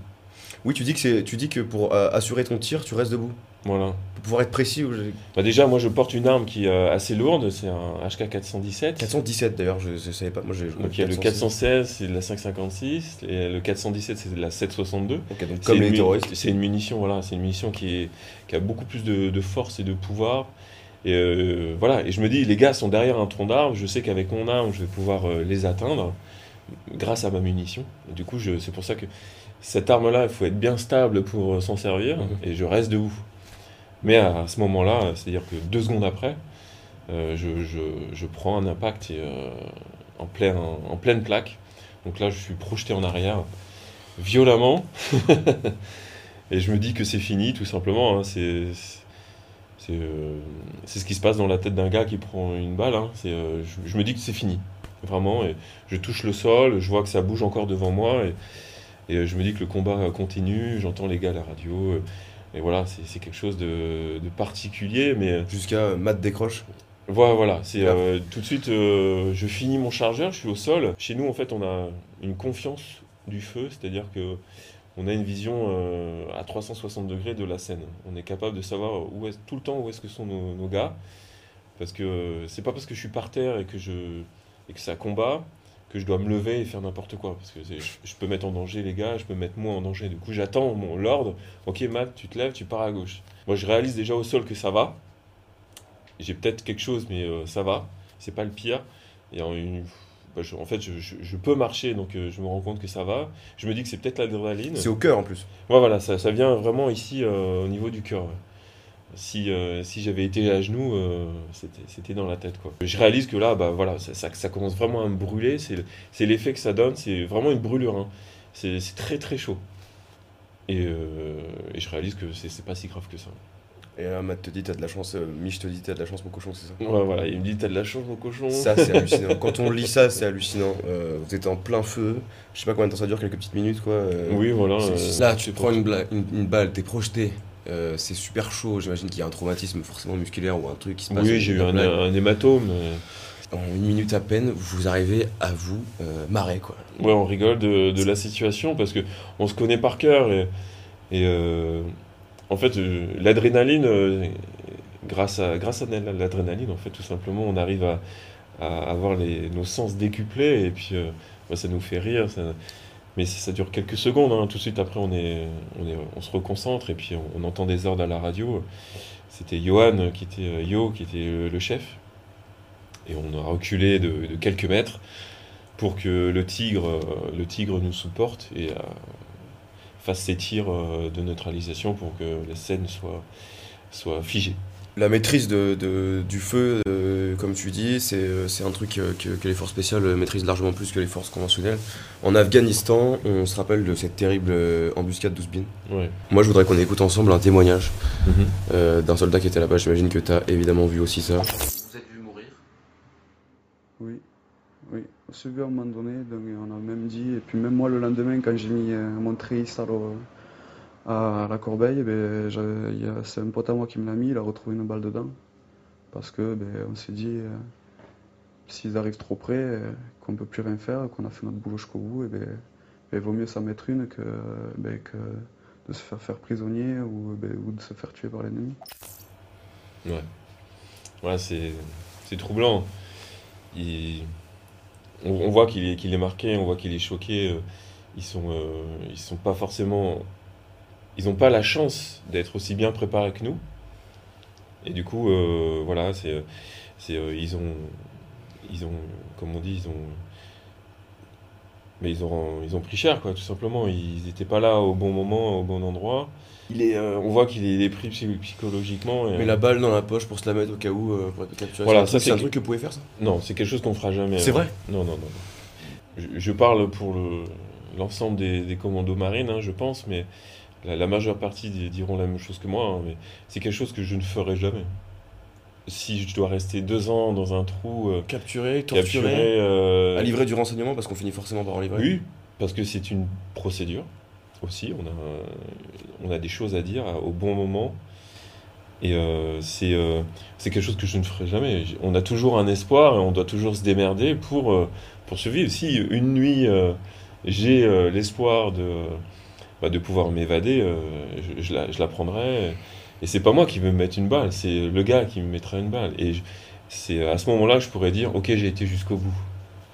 Oui, tu dis que c'est, tu dis que pour euh, assurer ton tir, tu restes debout.
Voilà.
Pour pouvoir être précis, ou
Bah déjà, moi je porte une arme qui est euh, assez lourde, c'est un HK 417.
417 d'ailleurs, je, je savais pas. Moi, j'ai.
Donc il y a le 416, c'est de la 556, et le 417, c'est de la 762.
Ok, donc comme les terroristes.
C'est une munition, voilà, c'est une munition qui, est, qui a beaucoup plus de, de force et de pouvoir. Et euh, voilà, et je me dis, les gars sont derrière un tronc d'arbre, je sais qu'avec mon arme, je vais pouvoir euh, les atteindre grâce à ma munition. Et du coup, c'est pour ça que cette arme-là, il faut être bien stable pour euh, s'en servir,
Mhm.
et je reste debout. Mais à, ce moment-là, c'est-à-dire que deux secondes après, euh, je, je- je prends un impact et, en, plein, en pleine plaque. Donc là, je suis projeté en arrière violemment. et je me dis que c'est fini, tout simplement. hein. C'est c'est euh, ce qui se passe dans la tête d'un gars qui prend une balle. hein. Euh, je, je me dis que c'est fini, vraiment. Et je touche le sol, je vois que ça bouge encore devant moi. Et, et je me dis que le combat continue. J'entends les gars à la radio. euh, Et voilà, c'est quelque chose de, de particulier. Mais
Jusqu'à euh, Matt décroche.
voilà, voilà. C'est euh, tout de suite, euh, je finis mon chargeur, je suis au sol. Chez nous, en fait, on a une confiance du feu, c'est-à-dire que on a une vision euh, à 360 degrés de la scène. On est capable de savoir tout le temps où est-ce que sont nos, gars, parce que euh, c'est pas parce que je suis par terre et que je et que ça combat que je dois me lever et faire n'importe quoi, parce que je, peux mettre en danger les gars, je peux mettre moi en danger. Du coup, j'attends mon l'ordre. Ok, Matt, tu te lèves, tu pars à gauche. Moi, je réalise déjà au sol que ça va. J'ai peut-être quelque chose, mais euh, ça va. C'est pas le pire. Et en, une- bah, je- en fait, je, je- je peux marcher, donc euh, je me rends compte que ça va. Je me dis que c'est peut-être l'adrénaline.
C'est au cœur en plus.
Ouais, voilà, ça, ça vient vraiment ici euh, au niveau du cœur. ouais. Si, euh, si j'avais été à genoux, c'était dans la tête. Quoi. Je réalise que là, bah, voilà, ça, ça- ça commence vraiment à me brûler. C'est le- c'est l'effet que ça donne. C'est vraiment une brûlure. hein. C'est très très chaud. Et, et je réalise que c'est pas si grave que ça.
Et là, Matt te dit, t'as de la chance. euh, Mich te dit, t'as de la chance, mon cochon, c'est ça
Ouais, voilà, il me dit T'as de la chance, mon cochon
Ça, c'est hallucinant. Quand on lit ça, c'est hallucinant. Euh, vous êtes en plein feu. Je sais pas combien de temps ça dure, quelques petites minutes, quoi. euh,
Oui, voilà. euh,
Là, tu prends une, bla- une, une balle, t'es projeté. euh, c'est super chaud. J'imagine qu'il y a un traumatisme forcément musculaire ou un truc qui se passe.
Oui, j'ai eu un, hématome.
En une minute à peine, vous arrivez à vous euh, marrer, quoi.
Ouais, on rigole de, de la situation parce que on se connaît par cœur et, et, euh, en fait euh, l'adrénaline, euh, grâce à grâce à l'adrénaline en fait tout simplement on arrive à, à avoir nos sens décuplés et puis euh, bah, ça nous fait rire. mais ça, dure quelques secondes. hein. Tout de suite après on est on est on se reconcentre et puis on, entend des ordres à la radio. C'était Johan qui était Yo qui était le chef et on a reculé de, de quelques mètres pour que le tigre, le tigre nous supporte et fasse ses tirs euh, de neutralisation pour que la scène soit, soit figée.
La maîtrise de, de- du feu, euh, comme tu dis, c'est euh, un truc que, que les forces spéciales maîtrisent largement plus que les forces conventionnelles. En Afghanistan, on se rappelle de cette terrible embuscade d'Ouzbin.
Ouais.
Moi, je voudrais qu'on écoute ensemble un témoignage
Mhm.
euh, d'un soldat qui était là-bas. J'imagine que tu as évidemment vu aussi ça.
Vous êtes vu mourir
Oui, oui. On vu à un moment donné, donc on a même dit, et puis même moi le lendemain, quand j'ai mis euh, mon tréhissard au- à la corbeille, ben, il c'est un pote à moi qui me l'a mis, il a retrouvé une balle dedans. Parce que ben, on s'est dit, euh, s'ils arrivent trop près, euh, qu'on ne peut plus rien faire, qu'on a fait notre boulot jusqu'au bout, et ben, il vaut mieux s'en mettre une que, de se faire faire prisonnier ou, de se faire tuer par l'ennemi.
Ouais. Ouais, c'est, troublant. Il- on, voit qu'il est, qu'il est marqué, on voit qu'il est choqué. euh, Ils sont, euh, ils sont pas forcément. Ils n'ont pas la chance d'être aussi bien préparés que nous. Et du coup, euh, voilà, c'est, c'est, ils ont, ils ont, comme on dit, ils ont, mais ils ont, ils ont pris cher, quoi, tout simplement. Ils n'étaient pas là au bon moment, au bon endroit. Il est, euh, on voit qu'il est, pris psy- psychologiquement. et-
Mais la balle dans la poche pour se la mettre au cas où, euh, pour être capturé.
Voilà,
c'est un
ça,
truc- c'est un
c'est-
truc que vous pouvez faire ça?
Non, c'est quelque chose qu'on fera jamais.
C'est
euh,
vrai?
Non, non, non. non. Je, je parle pour le- l'ensemble des, des commandos marines, hein, je pense, mais la, la majeure partie di- diront la même chose que moi. hein, mais c'est quelque chose que je ne ferai jamais. Si je dois rester deux ans dans un trou, euh,
Capturer, torturer,
capturé, euh,
à livrer du renseignement parce qu'on finit forcément par en livrer.
oui, parce que c'est une procédure aussi. On a, euh, on a des choses à dire au bon moment. Et euh, c'est euh, c'est quelque chose que je ne ferai jamais. On a toujours un espoir et on doit toujours se démerder pour, euh, pour survivre. Si une nuit euh, j'ai euh, l'espoir de, bah, de pouvoir m'évader, euh, je, je la, je la prendrai. Et c'est pas moi qui veux me mettre une balle, c'est le gars qui me mettra une balle. Et c'est à ce moment-là que je pourrais dire, ok, j'ai été jusqu'au bout.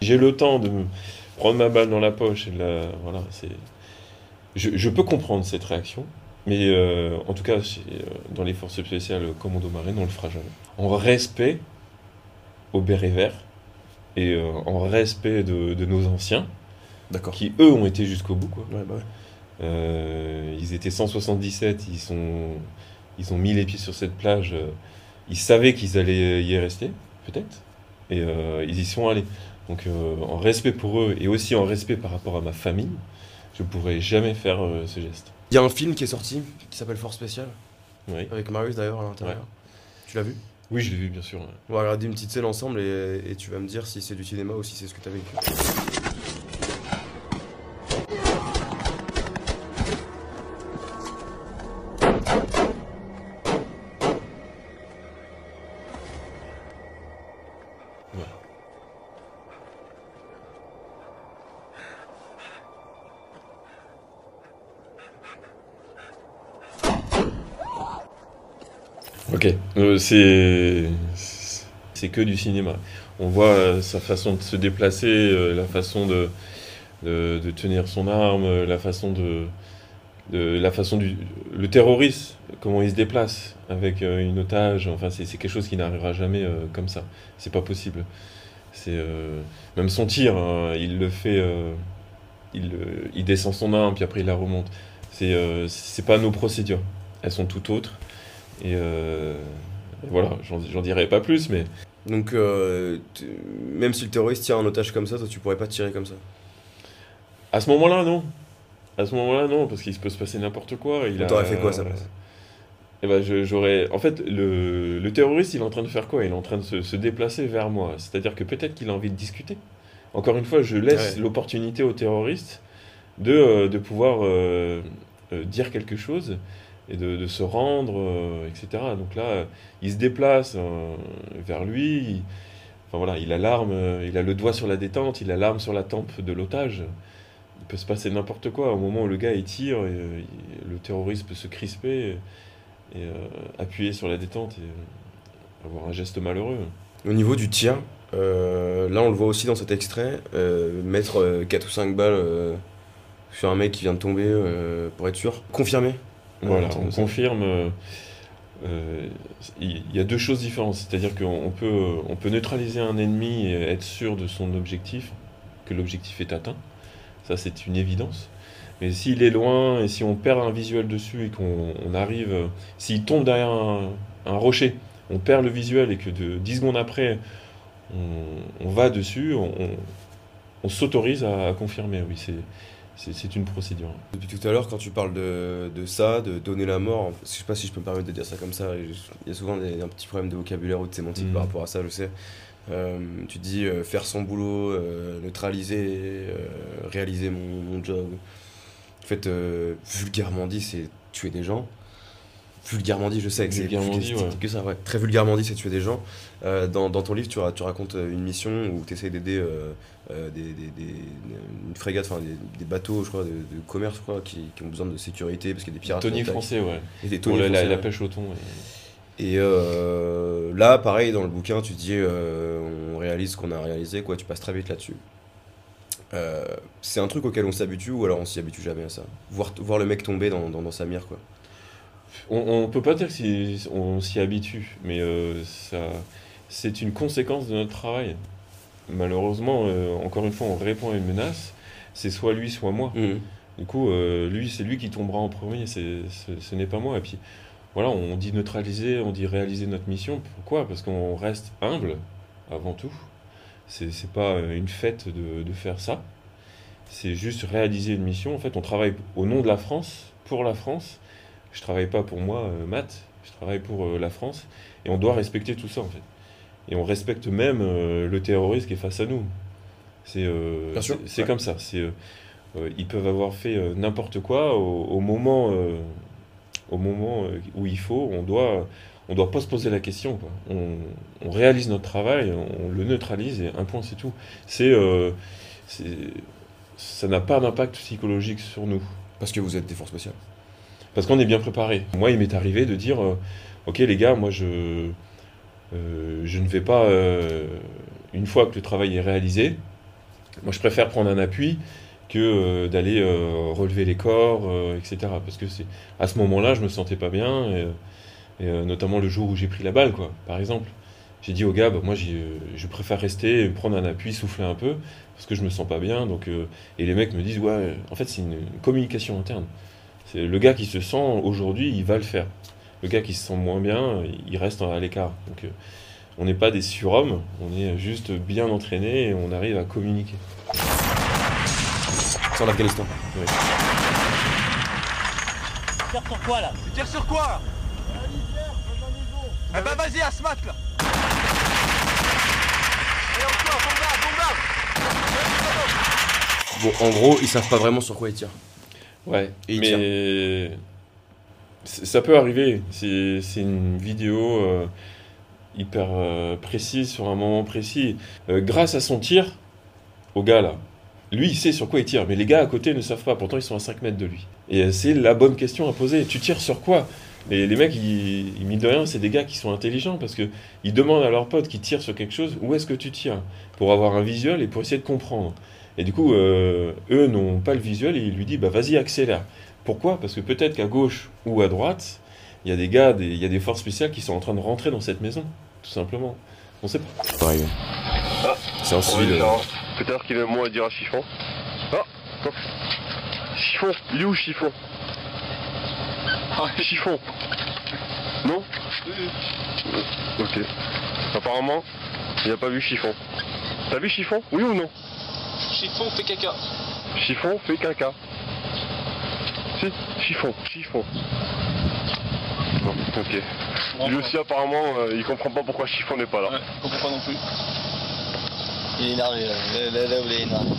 J'ai le temps de prendre ma balle dans la poche. Et de la- voilà, c'est. Je, je peux comprendre cette réaction, mais euh, en tout cas, euh, dans les forces spéciales Commando Marine, on le fera jamais. En respect au béret vert et euh, en respect de, de nos anciens,
D'accord.
qui eux ont été jusqu'au bout. Quoi.
Ouais, bah ouais.
Euh, ils étaient 177, ils, sont, ils ont mis les pieds sur cette plage. euh, ils savaient qu'ils allaient y rester, peut-être, et euh, ils y sont allés. Donc, euh, en respect pour eux et aussi en respect par rapport à ma famille, je pourrais jamais faire ce geste.
Il y a un film qui est sorti qui s'appelle Force Spéciale,
Oui,
avec Marius d'ailleurs à l'intérieur.
Ouais.
Tu l'as vu?
Oui je l'ai vu, bien sûr. ouais.
On va regarder une petite scène ensemble et, et tu vas me dire si c'est du cinéma ou si c'est ce que tu as vécu.
C'est c'est que du cinéma. On voit euh, sa façon de se déplacer, euh, la façon de, de, tenir son arme, euh, la façon de, la façon du le terroriste, comment il se déplace avec une otage. Enfin, c'est quelque chose qui n'arrivera jamais comme ça. C'est pas possible. C'est même son tir, hein, il le fait, il, il descend son arme puis après il la remonte. C'est euh, pas nos procédures. Elles sont tout autres. Et voilà, j'en dirai pas plus, mais
Donc, euh, même si le terroriste tire un otage comme ça, toi tu pourrais pas tirer comme ça.
à ce moment-là, non. À ce moment-là, non, parce qu'il se peut se passer n'importe quoi. Il a-
T'aurais fait quoi sa place
Eh ben, j'aurais. En fait, le, le terroriste, il est en train de faire quoi? Il est en train de se, se déplacer vers moi. C'est-à-dire que peut-être qu'il a envie de discuter. Encore une fois, je laisse
Ouais.
l'opportunité au terroriste de, euh, de pouvoir euh, euh, dire quelque chose et de, se rendre, euh, etc. Donc là, euh, il se déplace euh, vers lui. il- Enfin voilà, il a l'arme, euh, il a le doigt sur la détente, il a l'arme sur la tempe de l'otage. Il peut se passer n'importe quoi. Au moment où le gars il tire, et, euh, le terroriste peut se crisper et, euh, appuyer sur la détente et euh, avoir un geste malheureux.
Au niveau du tir, euh, là on le voit aussi dans cet extrait, euh, mettre 4 ou 5 balles euh, sur un mec qui vient de tomber euh, pour être sûr. Confirmé
Voilà, on confirme. euh, euh, il y a deux choses différentes. C'est-à-dire qu'on on peut, on peut neutraliser un ennemi et être sûr de son objectif, que l'objectif est atteint. Ça, c'est une évidence. Mais s'il est loin et si on perd un visuel dessus et qu'on on arrive. euh, S'il tombe derrière un, un rocher, on perd le visuel et que de 10 secondes après, on, on va dessus, on, on- on s'autorise à, à confirmer. Oui, c'est- une procédure.
Depuis tout à l'heure, quand tu parles de, de ça, de donner la mort, je sais pas si je peux me permettre de dire ça comme ça, il y a souvent des, un petit problème de vocabulaire ou de sémantique
Mhm.
par rapport à ça, je sais. Euh, tu dis euh, faire son boulot, euh, neutraliser, réaliser mon, mon job. En fait, vulgairement dit, c'est tuer des gens. Vulgairement dit, je sais que c'est
ouais.
que ça, ouais. Très vulgairement dit, c'est tuer des gens. Euh, dans, dans ton livre, tu, ra- tu racontes euh, une mission où tu essaies d'aider euh, euh, des, des, des- une frégate, enfin des, des bateaux, je crois, de, de commerce, je crois, qui, qui ont besoin de sécurité parce qu'il y a des pirates.
Tony français, ouais.
Et des Tony
la, la-
français,
la pêche au thon. et-
Et là, pareil, dans le bouquin, tu dis on réalise ce qu'on a réalisé, quoi, tu passes très vite là-dessus. C'est un truc auquel on s'habitue ou alors on s'y habitue jamais à ça? Voir, voir le mec tomber dans, dans, dans sa mire, quoi.
On, on peut pas dire qu'on s'y habitue, mais euh, ça, c'est une conséquence de notre travail. Malheureusement, euh, encore une fois, on répond à une menace, c'est soit lui, soit moi.
Mhm.
Du coup, euh, lui, c'est lui qui tombera en premier, c'est, ce, ce n'est pas moi. Et puis, voilà, on dit neutraliser, on dit réaliser notre mission. Pourquoi? Parce qu'on reste humble, avant tout. C'est, c'est pas une fête de, de faire ça. C'est juste réaliser une mission. En fait, on travaille au nom de la France, pour la France. Je travaille pas pour moi, euh, Matt, je travaille pour euh, la France. Et on doit respecter tout ça, en fait. Et on respecte même euh, le terroriste qui est face à nous. C'est,
ouais.
comme ça. C'est, ils peuvent avoir fait n'importe quoi au, au moment, euh, au moment où il faut. On doit, on doit pas se poser la question. quoi. On, on réalise notre travail, on, le neutralise et un point c'est tout. C'est, euh, ça n'a pas d'impact psychologique sur nous.
Parce que vous êtes des forces spéciales.
Parce qu'on est bien préparé. Moi, il m'est arrivé de dire euh, Ok, les gars, moi, je, euh, je ne vais pas, euh, une fois que le travail est réalisé, moi, je préfère prendre un appui que d'aller relever les corps, etc. Parce que c'est à ce moment-là, je me sentais pas bien, et, notamment le jour où j'ai pris la balle, quoi, par exemple. J'ai dit au gars, bah, moi, je préfère rester, prendre un appui, souffler un peu, parce que je me sens pas bien. Donc, et les mecs me disent, ouais, en fait, c'est une communication interne. C'est le gars qui se sent aujourd'hui, il va le faire. Le gars qui se sent moins bien, il reste à l'écart. Donc, euh, on n'est pas des surhommes, on est juste bien entraînés et on arrive à communiquer.
C'est en Afghanistan.
Oui.
Tu tires sur quoi là?
Tu tires sur quoi? Eh ben vas-y, Asmat là Et encore, bombarde, bombarde
Bon, en gros, ils savent pas vraiment sur quoi ils tirent.
Ouais,
Et il
mais ça peut arriver. C'est une vidéo euh, hyper euh, précise sur un moment précis. Euh, grâce à son tir, au gars là, lui il sait sur quoi il tire, mais les gars à côté ne savent pas. Pourtant ils sont à 5 mètres de lui. Et c'est la bonne question à poser. Tu tires sur quoi? Les, les mecs, ils, ils, mine de rien, c'est des gars qui sont intelligents parce que ils demandent à leurs potes qui tirent sur quelque chose où est-ce que tu tires? Pour avoir un visuel et pour essayer de comprendre. Et du coup, euh, eux n'ont pas le visuel et il lui dit bah vas-y accélère. Pourquoi? Parce que peut-être qu'à gauche ou à droite, il y a des gars, des- il y a des forces spéciales qui sont en train de rentrer dans cette maison, tout simplement. On sait pas.
Pareil. C'est un civil. euh,
Peut-être qu'il a un mot à dire à Chiffon. Ah non. Chiffon, il est où Chiffon? Ah, Chiffon Non? Ok. Apparemment, il n'a pas vu Chiffon. T'as vu Chiffon? Oui ou non?
Chiffon fait caca.
Chiffon fait caca. Si, chiffon, chiffon. Non, ok. Lui aussi apparemment, euh, il comprend pas pourquoi chiffon n'est pas là.
Je comprends pas non plus. Il est énervé là. Là, là, là où il est énervé.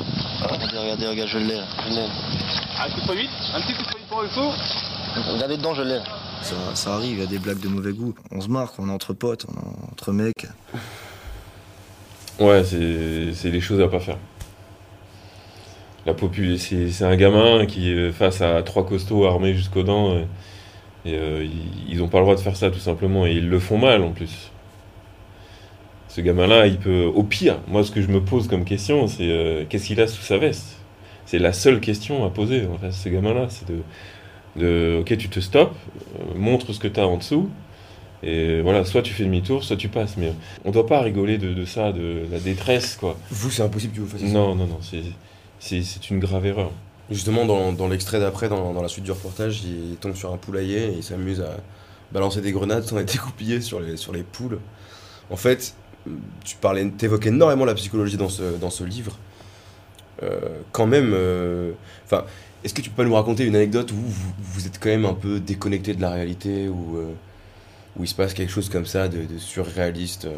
Regardez, regardez, regarde, je l'ai là. Je l'ai. Un coup de poing vite Un petit coup de poing pour le faux Regardez dedans, je l'ai.
Ça, ça arrive, il y a des blagues de mauvais goût. On se marre, on est entre potes, on est entre mecs.
Ouais, c'est c'est des choses à pas faire. La popul- c'est un gamin qui est face à trois costauds armés jusqu'aux dents. Et, et, euh, ils- ils ont pas le droit de faire ça tout simplement. Et ils le font mal en plus. Ce gamin-là, il peut. Au pire, moi ce que je me pose comme question, c'est euh, qu'est-ce qu'il a sous sa veste? C'est la seule question à poser en fait, ce gamin-là. C'est de, de. Ok, tu te stops, euh, montre ce que tu as en dessous. Et voilà, soit tu fais demi-tour, soit tu passes. Mais on doit pas rigoler de, de ça, de la détresse, quoi.
Vous, c'est impossible que vous fassiez ça.
Non, non, non, c'est, c'est, une grave erreur.
Justement, dans, dans l'extrait d'après, dans, dans la suite du reportage, il tombe sur un poulailler et il s'amuse à balancer des grenades sans être découpillé sur les, sur les poules. En fait, tu parlais, évoquais énormément la psychologie dans ce, dans ce livre. Euh, quand même, euh, enfin, est-ce que tu peux pas nous raconter une anecdote où vous, vous êtes quand même un peu déconnecté de la réalité, où, euh, où il se passe quelque chose comme ça de, de surréaliste,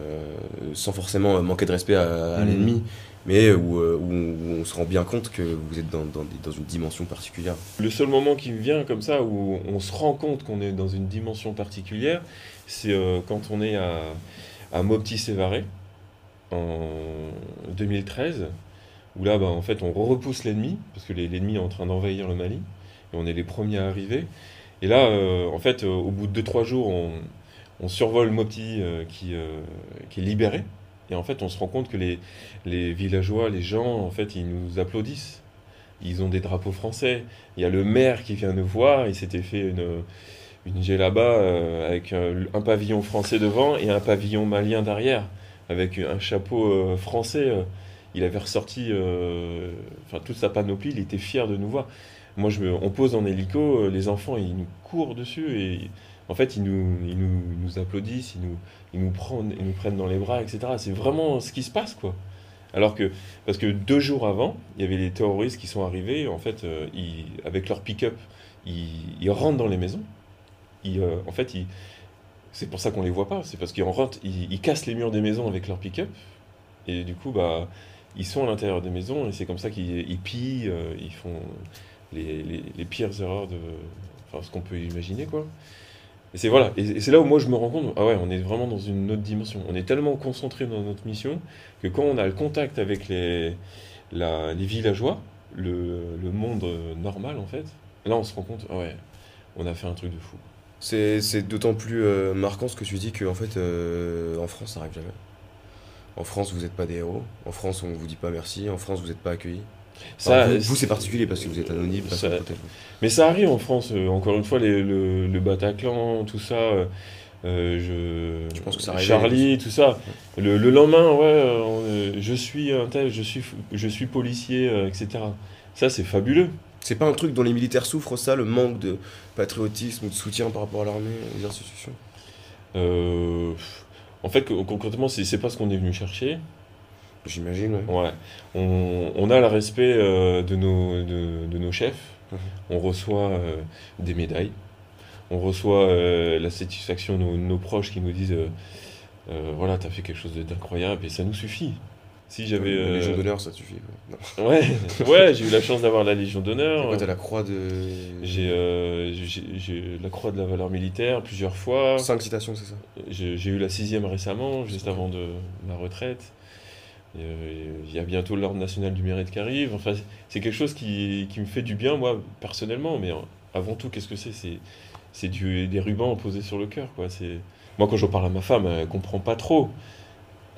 sans forcément manquer de respect à, à
Mhm.
l'ennemi, mais où, euh, où on, se rend bien compte que vous êtes dans, une dimension particulière.
Le seul moment qui me vient comme ça où on se rend compte qu'on est dans une dimension particulière, c'est euh, quand on est à, Mopti-Sévaré en 2013, où là, bah, en fait, on repousse l'ennemi, parce que l'ennemi est en train d'envahir le Mali, et on est les premiers à arriver. Et là, euh, en fait, euh, au bout de 2-3 jours, on, survole Mopti euh, euh, qui est libéré, et en fait, on se rend compte que les, villageois, les gens, en fait, ils nous applaudissent. Ils ont des drapeaux français. Il y a le maire qui vient nous voir. Il s'était fait une, une euh, avec un, pavillon français devant et un pavillon malien derrière, avec un chapeau euh, français. Il avait ressorti euh, enfin, toute sa panoplie. Il était fier de nous voir. Moi, je on pose en hélico. Les enfants, ils nous courent dessus et en fait, ils nous, applaudissent. Ils nous, prennent, dans les bras, etc. C'est vraiment ce qui se passe, quoi. Alors que, parce que deux jours avant, il y avait les terroristes qui sont arrivés, en fait, euh, avec leur pick-up, ils, rentrent dans les maisons. Euh, en fait, c'est pour ça qu'on les voit pas, c'est parce qu'ils rentrent, ils, ils cassent les murs des maisons avec leur pick-up, et du coup, bah, ils sont à l'intérieur des maisons, et c'est comme ça qu'ils ils pillent, euh, ils font les, pires erreurs de, ce qu'on peut imaginer, quoi. Et c'est voilà, et, c'est là où moi je me rends compte, ah ouais, on est vraiment dans une autre dimension. On est tellement concentré dans notre mission que quand on a le contact avec les, les villageois, le, le monde normal en fait, là on se rend compte, ah ouais, on a fait un truc de fou.
C'est d'autant plus euh, marquant ce que tu dis qu'en fait, euh, en France, ça arrive jamais. En France, vous n'êtes pas des héros. En France, on vous dit pas merci. En France, vous n'êtes pas accueillis.
Ça,
vous,
c'est-
particulier parce que vous êtes anonyme.
Ça-. Mais ça arrive en France, euh, encore une fois, les- le, le Bataclan, tout ça. euh, euh, je,
pense que ça arrive
Charlie, tout ça. Le, le lendemain, ouais, euh, je suis un tel, je suis, je suis policier, euh, etc. Ça, c'est fabuleux.
C'est pas un truc dont les militaires souffrent, ça, le manque de patriotisme ou de soutien par rapport à l'armée, aux institutions?
En fait, co- concrètement, c'est pas ce qu'on est venu chercher.
J'imagine, ouais.
Ouais. On, on a le respect euh, de, nos, de, de nos chefs.
Mhm.
On reçoit euh, des médailles. On reçoit euh, la satisfaction de nos, nos proches qui nous disent voilà, t'as fait quelque chose d'incroyable et ça nous suffit. Si j'avais.
La Légion d'honneur, ça suffit. Non.
Ouais, ouais j'ai eu la chance d'avoir la Légion d'honneur.
T'as la croix de.
J'ai la croix de la valeur militaire plusieurs fois.
Cinq citations, c'est ça?
J'ai j'ai eu la sixième récemment, juste avant de ma retraite. Euh, Il y a bientôt l'Ordre national du mérite qui arrive. Enfin, c'est- quelque chose qui, qui me fait du bien, moi, personnellement. Mais euh, avant tout, qu'est-ce que c'est? C'est des rubans posés sur le cœur. Quoi. C'est- Moi, quand je parle à ma femme, elle comprend pas trop.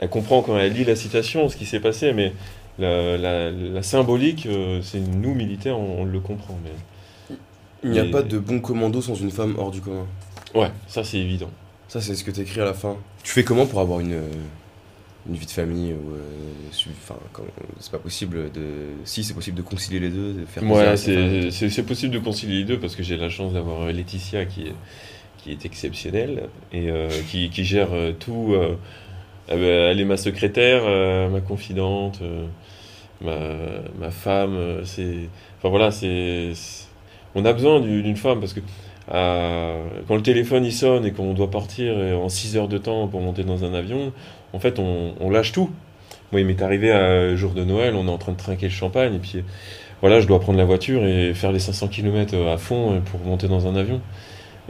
Elle comprend quand elle lit la citation, ce qui s'est passé, mais la, la- la symbolique, euh, c'est nous, militaires, on, on le comprend. Mais...
Il n'y a
Mais-
pas de bon commando sans une femme hors du commun.
Ouais, ça c'est évident.
Ça, c'est ce que t'écris à la fin. Tu fais comment pour avoir une, une vie de famille ou, euh, Enfin, c'est pas possible de. Si, c'est possible de concilier les deux, de faire
Ouais, c'est possible de concilier les deux parce que j'ai la chance d'avoir euh, Laetitia qui est, qui est exceptionnelle et euh, qui, qui gère euh, tout. euh, elle elle est ma secrétaire, ma confidente, ma, ma femme. C'est, enfin voilà, c'est, on a besoin du- d'une femme parce que quand le téléphone il sonne et qu'on doit partir en 6 heures de temps pour monter dans un avion, en fait on, on lâche tout. Moi, il m'est arrivé à jour de Noël, on est en train de trinquer le champagne et puis voilà, je dois prendre la voiture et faire les 500 km à fond euh, pour monter dans un avion.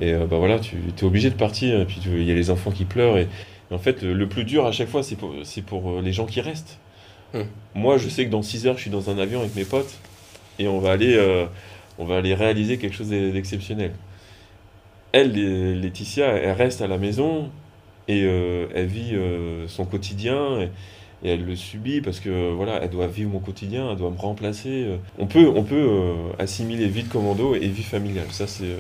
Et euh, bah voilà, tu es obligé de partir, et puis il y a les enfants qui pleurent. Et, et en fait, le, plus dur à chaque fois, c'est pour, euh, les gens qui restent.
Hmm.
Moi, je sais que dans 6 heures, je suis dans un avion avec mes potes et on va aller, euh, on va aller réaliser quelque chose d'e- d'exceptionnel. Elle, Laetitia, elle reste à la maison et euh, elle vit euh, son quotidien. Et, et elle le subit parce que voilà, elle doit vivre mon quotidien, elle doit me remplacer. euh. On peut, on peut euh, assimiler vie de commando et vie familiale. Ça, c'est. euh,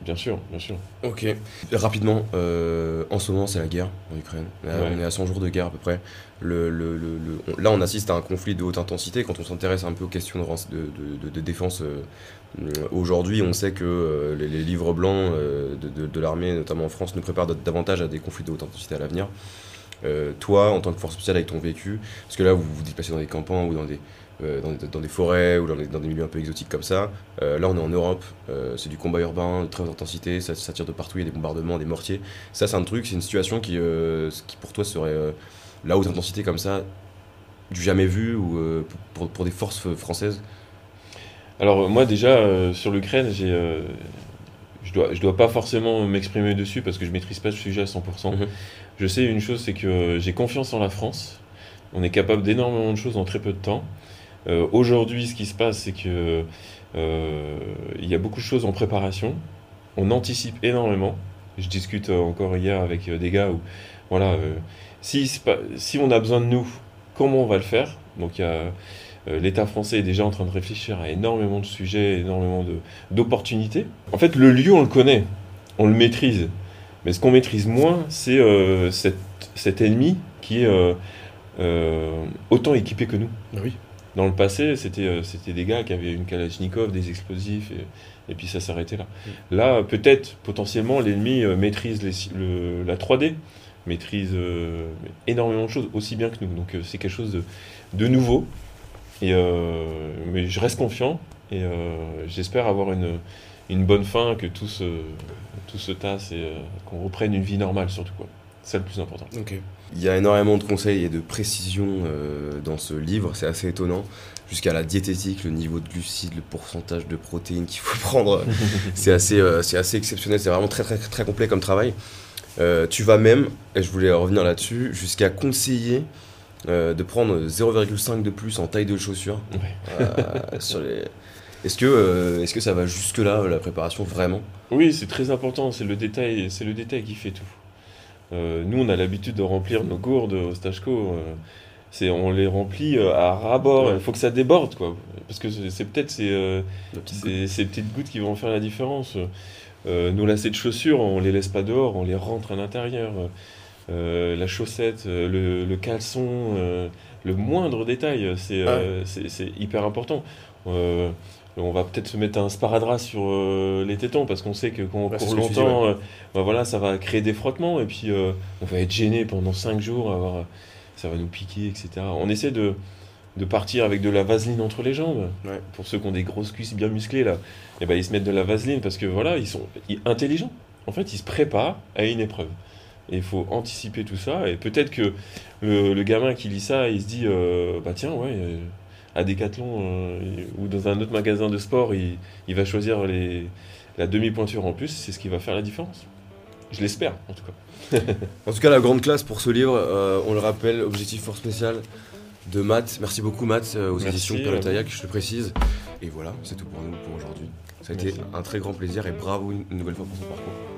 bien sûr, bien sûr.
Ok. Rapidement, euh, en ce moment, c'est la guerre en Ukraine. Là,
Ouais.
On est à 100 jours de guerre à peu près. Le, le- le- le- on- là, on assiste à un conflit de haute intensité. Quand on s'intéresse un peu aux questions de, rense- de, de- de- de défense aujourd'hui, on sait que euh, les, livres blancs euh, de, l'armée, notamment en France, nous préparent davantage à des conflits de haute intensité à l'avenir. Euh, toi, en tant que force spéciale avec ton vécu, parce que là, vous vous déplacez dans des campements ou dans des, euh, dans, des, forêts ou dans des, milieux un peu exotiques comme ça. Euh, là, on est en Europe, euh, c'est du combat urbain de très haute intensité, ça, ça tire de partout, il y a des bombardements, des mortiers. Ça, c'est un truc, c'est une situation qui, euh, qui pour toi serait euh, la haute intensité comme ça, du jamais vu ou euh, pour, pour des forces euh, françaises?
Alors moi déjà euh, sur l'Ukraine, j'ai, euh, je dois, je dois pas forcément m'exprimer dessus parce que je maîtrise pas le sujet à 100%.
Mhm.
Je sais une chose, c'est que j'ai confiance en la France. On est capable d'énormément de choses en très peu de temps. Euh, Aujourd'hui, ce qui se passe, c'est que il y a beaucoup de choses en préparation. On anticipe énormément. Je discute encore hier avec des gars où, voilà, si, si on a besoin de nous, comment on va le faire? Donc il y a l'État français est déjà en train de réfléchir à énormément de sujets, énormément d'opportunités. En fait, le lieu, on le connaît, on le maîtrise. Mais ce qu'on maîtrise moins, c'est euh, cet, cet ennemi qui est euh, euh, autant équipé que nous.
Oui.
Dans le passé, c'était euh, des gars qui avaient une Kalachnikov, des explosifs, et, et puis ça s'arrêtait là. Là, peut-être, potentiellement, l'ennemi euh, maîtrise les- le- la 3D, maîtrise euh, énormément de choses, aussi bien que nous. Donc euh, c'est quelque chose de, de nouveau. Et, euh, mais je reste confiant et euh, j'espère avoir une, une bonne fin, que tout se, tout se tasse et euh, qu'on reprenne une vie normale surtout. quoi. C'est le plus important.
Ok. Il y a énormément de conseils et de précisions euh, dans ce livre, c'est assez étonnant. Jusqu'à la diététique, le niveau de glucides, le pourcentage de protéines qu'il faut prendre, c'est assez, euh, c'est assez exceptionnel, c'est vraiment très, très, très complet comme travail. Euh, tu vas même, et je voulais revenir là-dessus, jusqu'à conseiller euh, de prendre 0,5 de plus en taille de chaussure euh, sur les, Est-ce que, euh, est-ce que ça va jusque-là, la préparation, vraiment?
Oui, c'est très important, c'est le détail, c'est le détail qui fait tout. Euh, nous, on a l'habitude de remplir nos gourdes au stage co. euh, c'est, on les remplit à ras-bord. Il faut que ça déborde, quoi. Parce que c'est, peut-être ces, ces, ces petites gouttes qui vont faire la différence. Nos lacets de chaussures, on les laisse pas dehors, on les rentre à l'intérieur. Euh, la chaussette, euh, le, le caleçon, euh, le moindre détail, c'est, hyper important. On va peut-être se mettre un sparadrap sur les tétons parce qu'on sait que quand on
Ouais,
court
dis,
longtemps,
ouais.
bah voilà, ça va créer des frottements et puis on va être gêné pendant 5 jours, avoir, ça va nous piquer, etc. On essaie de, de partir avec de la vaseline entre les jambes. Pour ceux qui ont des grosses cuisses bien musclées, là, et ben, ils se mettent de la vaseline parce que voilà, ils sont intelligents. En fait, ils se préparent à une épreuve. Et il faut anticiper tout ça. Et peut-être que le, le gamin qui lit ça, il se dit euh, bah tiens, ouais, euh, à Decathlon euh, ou dans un autre magasin de sport, il, il va choisir les, la demi-pointure en plus. C'est ce qui va faire la différence. Je l'espère, en tout cas.
En tout cas, la grande classe pour ce livre, euh, on le rappelle, Objectif Fort Spécial de Matt. Merci beaucoup, Matt, aux éditions Pelotayac, je te précise. Et voilà, c'est tout pour nous pour aujourd'hui. Ça a été un très grand plaisir et bravo une nouvelle fois pour ce parcours.